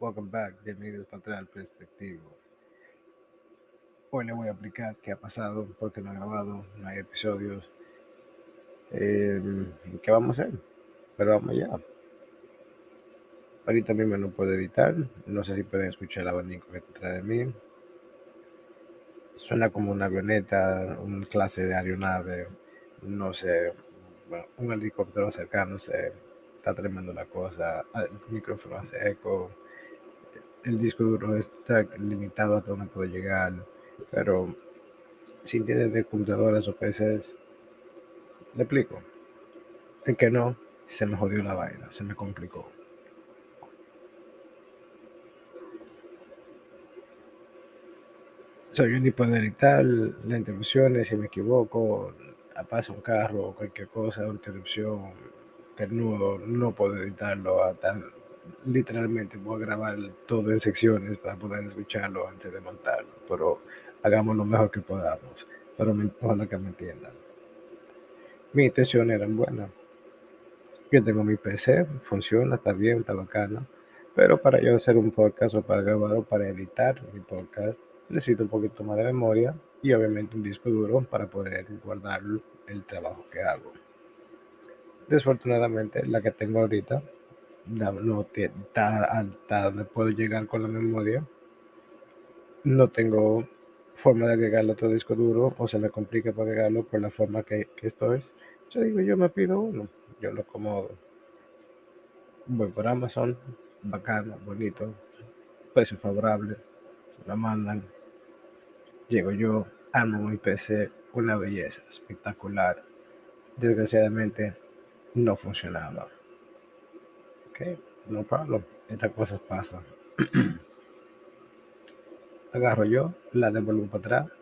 Welcome back, bienvenidos para atrás al perspectivo. Hoy le voy a explicar qué ha pasado, porque no he grabado, no hay episodios, y qué vamos a hacer. Pero vamos ya. Ahorita mismo no puedo editar, no sé si pueden escuchar el abanico que está detrás de mí. Suena como una avioneta, una clase de aeronave, no sé, un helicóptero acercándose, está tremendo la cosa, el micrófono hace eco, el disco duro está limitado hasta donde puedo llegar, pero si entiendes de computadoras o PCs, le explico. El que no, se me jodió la vaina, se me complicó. So, yo ni puedo editar las interrupciones si me equivoco, pasa un carro o cualquier cosa, interrupción, ternudo, no puedo editarlo hasta literalmente voy a grabar todo en secciones para poder escucharlo antes de montarlo, pero hagamos lo mejor que podamos, pero me, ojalá que me entiendan. Mi intención era buena. Yo tengo mi PC, funciona, está bien, está bacana, pero para yo hacer un podcast o para grabar o para editar mi podcast, necesito un poquito más de memoria y obviamente un disco duro para poder guardar el trabajo que hago. Desfortunadamente, la que tengo ahorita no hasta donde puedo llegar con la memoria. No tengo forma de agregarle otro disco duro o se me complica para agregarlo por la forma que, que estoy. Yo digo, yo me pido uno, yo lo acomodo. Voy por Amazon, bacano, bonito, precio favorable, lo mandan. Llego yo, armo mi PC, una belleza espectacular. Desgraciadamente no funcionaba no problem. Estas cosas pasan. Agarro yo, la devuelvo para atrás.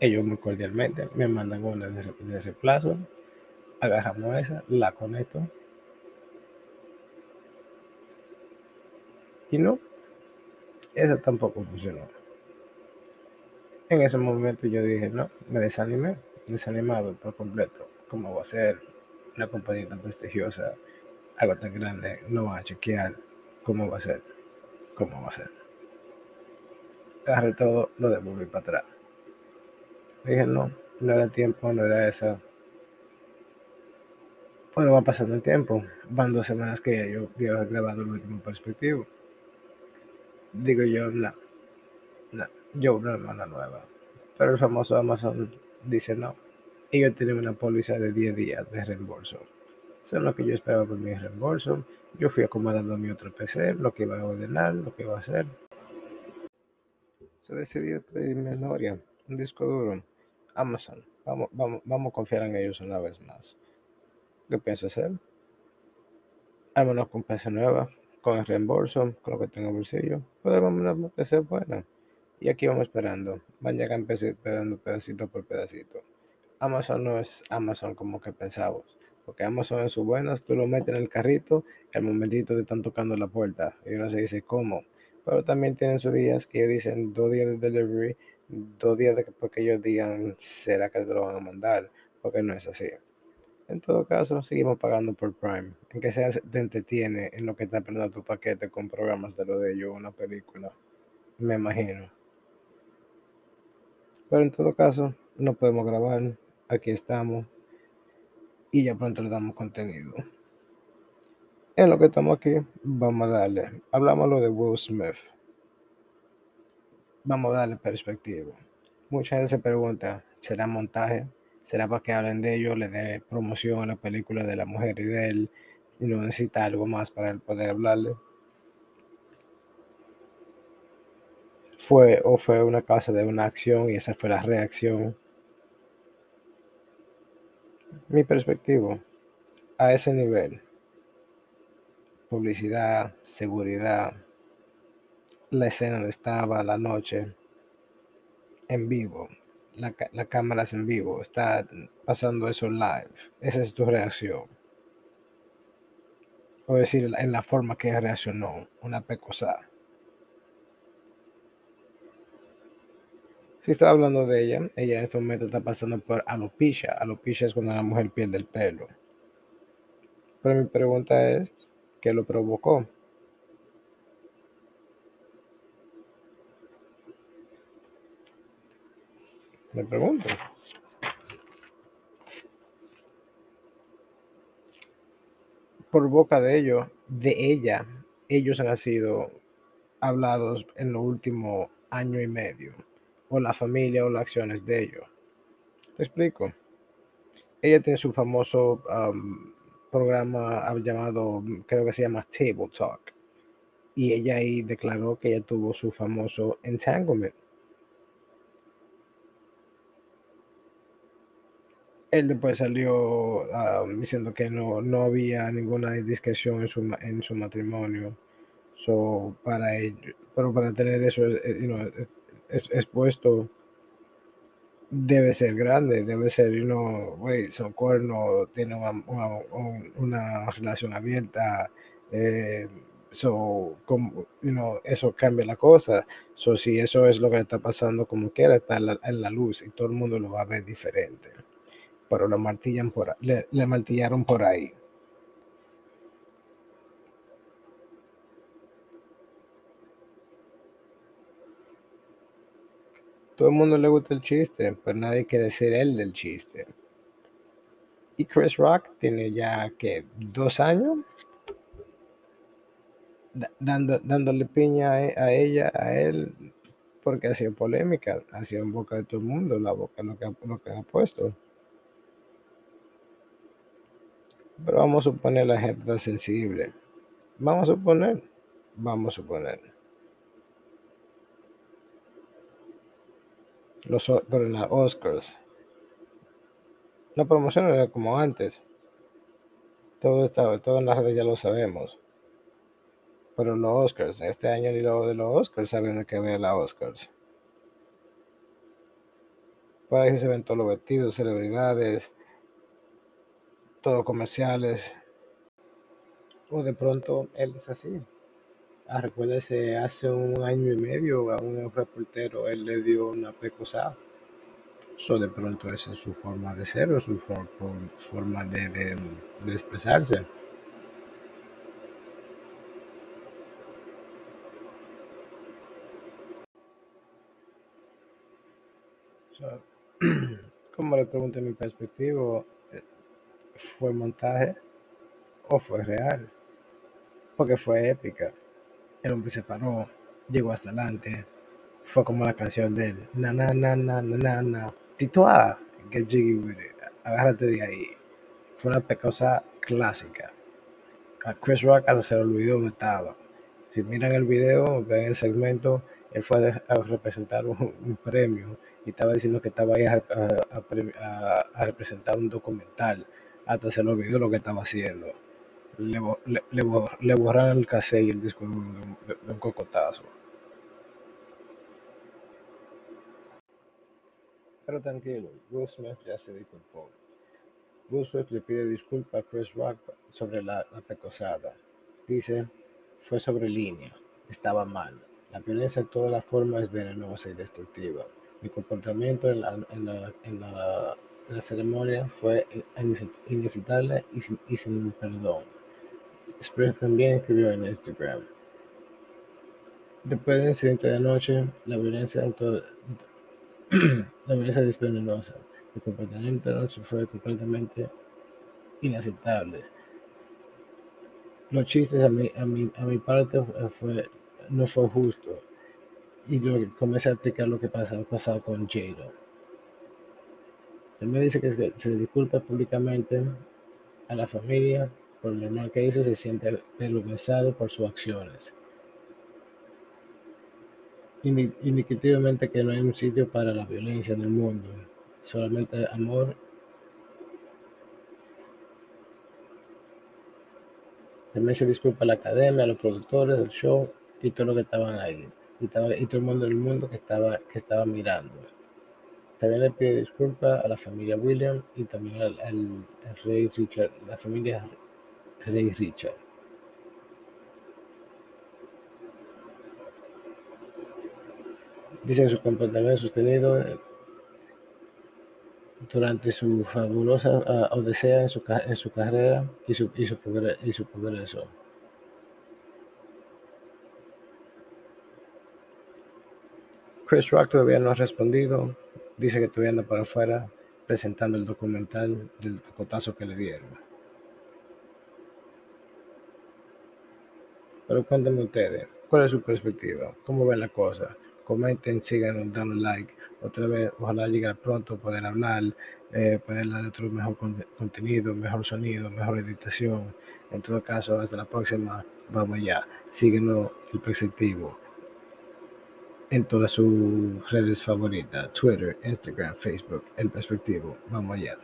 Ellos muy cordialmente me mandan una de, de reemplazo. Agarramos esa, la conecto. Y no, esa tampoco funcionó. En ese momento yo dije, no, me desanimé, desanimado por completo. ¿Cómo va a ser una compañía tan prestigiosa? Algo tan grande, no va a chequear cómo va a ser, cómo va a ser. Agarré todo, lo devolví para atrás. Dije, no, no era tiempo, no era esa. Pero va pasando el tiempo. Van dos semanas que yo había grabado el último perspectivo. Digo yo, no, no, yo una hermana nueva. Pero el famoso Amazon dice no. Y yo tenía una póliza de 10 días de reembolso son lo que yo esperaba por mi reembolso. Yo fui acomodando mi otro PC, lo que iba a ordenar, lo que iba a hacer. Se decidió pedir memoria, un disco duro, Amazon. Vamos, vamos, vamos a confiar en ellos una vez más. ¿Qué pienso hacer? Armarnos con PC nueva, con el reembolso, con lo que tengo en bolsillo. Podemos una PC buena. Y aquí vamos esperando. Van a llegar pedacito por pedacito. Amazon no es Amazon como que pensamos porque Amazon en sus buenas, tú lo metes en el carrito y al momentito te están tocando la puerta y uno se dice, ¿cómo? Pero también tienen sus días que ellos dicen dos días de delivery, dos días de que ellos digan, ¿será que te lo van a mandar? Porque no es así. En todo caso, seguimos pagando por Prime. En que sea te entretiene en lo que está perdiendo tu paquete con programas de lo de ellos, una película. Me imagino. Pero en todo caso, no podemos grabar. Aquí estamos y ya pronto le damos contenido. En lo que estamos aquí, vamos a darle. Hablamos lo de Will Smith. Vamos a darle perspectiva. Mucha gente se pregunta, ¿será montaje? ¿Será para que hablen de ello, le dé promoción a la película de la mujer y de él y no necesita algo más para poder hablarle? Fue o fue una causa de una acción y esa fue la reacción mi perspectiva a ese nivel. Publicidad, seguridad, la escena donde estaba la noche, en vivo, la, la cámara es en vivo, está pasando eso live. Esa es tu reacción. O decir, en la forma que reaccionó, una pecosa. Sí, estaba hablando de ella. Ella en este momento está pasando por alopecia. Alopecia es cuando la mujer pierde el pelo. Pero mi pregunta es, ¿qué lo provocó? Me pregunto. Por boca de ellos, de ella, ellos han sido hablados en los últimos año y medio o la familia o las acciones de ellos. ¿Te explico? Ella tiene su famoso programa llamado, creo que se llama Table Talk, y ella ahí declaró que ella tuvo su famoso entanglement. Él después salió diciendo que no, no había ninguna discreción en su, en su matrimonio. So, para ello, pero para tener eso expuesto debe ser grande, debe ser, you know, son cuernos, tiene una, relación abierta, eh, so, como, you know, eso cambia la cosa. So, si eso es lo que está pasando como quiera, está en la, luz y todo el mundo lo va a ver diferente. Pero le, le martillaron por ahí. Todo el mundo le gusta el chiste, pero nadie quiere ser él del chiste. Y Chris Rock tiene ya que dos años dando, dándole piña e, a, ella, a él, porque ha sido polémica, ha sido en boca de todo el mundo, la boca lo que, lo que ha puesto. Pero vamos a suponer la gente sensible. Vamos a suponer, vamos a suponer. Los, las Oscars. La promoción era como antes. Todo estaba, todo en las redes ya lo sabemos. Pero los Oscars, este año ni lo de los Oscars saben qué ver las Oscars. Para que se ven todos los vestidos, celebridades, todos comerciales. O de pronto él es así. Ah, recuérdese, hace un año y medio a un reportero él le dio una pecosada. Eso de pronto esa es su forma de ser o su forma de, de, expresarse. como le pregunté mi perspectiva, eh, ¿fue montaje o fue real? Porque fue épica. El hombre se paró, llegó hasta adelante. Fue como la canción de él. Na, na, na, na, na, na, na. Titoa, get jiggy with it. Agárrate de ahí. Fue una pecosa clásica. A Chris Rock hasta se le olvidó dónde estaba. Si miran el video, ven el segmento, él fue a representar un, premio y estaba diciendo que estaba ahí a, a, representar un documental. Hasta se le olvidó lo que estaba haciendo le, le, le, borraron el cassette y el disco de un, cocotazo. Pero tranquilo, Will Smith ya se disculpó. Will le pide disculpas a Chris Rock sobre la, la. Dice, fue sobre línea, estaba mal. La violencia de todas las formas es venenosa y destructiva. Mi comportamiento en la, en en en ceremonia fue y sin, y sin perdón. Express también escribió en Instagram. Después del incidente de anoche, la violencia, la violencia. El comportamiento de anoche fue completamente inaceptable. Los chistes a mi, a mi, a mi parte fue, no fue justo. Y yo comencé a explicar lo que pasaba, pasado con Jado. También dice que se disculpa públicamente a la familia mal que hizo, se siente avergonzado por sus acciones. Indiscutiblemente que no hay un sitio para la violencia en el mundo, solamente amor. También se disculpa a la academia, a los productores del show y todo lo que estaban ahí. Y, todo el mundo del mundo que estaba, que estaba mirando. También le pide disculpas a la familia William y también al rey Richard, la familia Rey Richard. Dice su comportamiento sostenido durante su fabulosa uh, odisea en su, en su carrera y su, y, su y su progreso. Chris Rock todavía no ha respondido. dice que todavía anda para afuera presentando el documental del cotazo que le dieron. Pero cuéntenme ustedes, ¿cuál es su perspectiva? ¿Cómo ven la cosa? Comenten, síganos, dando like. Otra vez, ojalá llegue pronto, poder hablar, eh, poder dar otro mejor contenido, mejor sonido, mejor editación. En todo caso, hasta la próxima. Vamos allá. Síguenos el perspectivo en todas sus redes favoritas, Twitter, Instagram, Facebook, El Perspectivo. Vamos allá.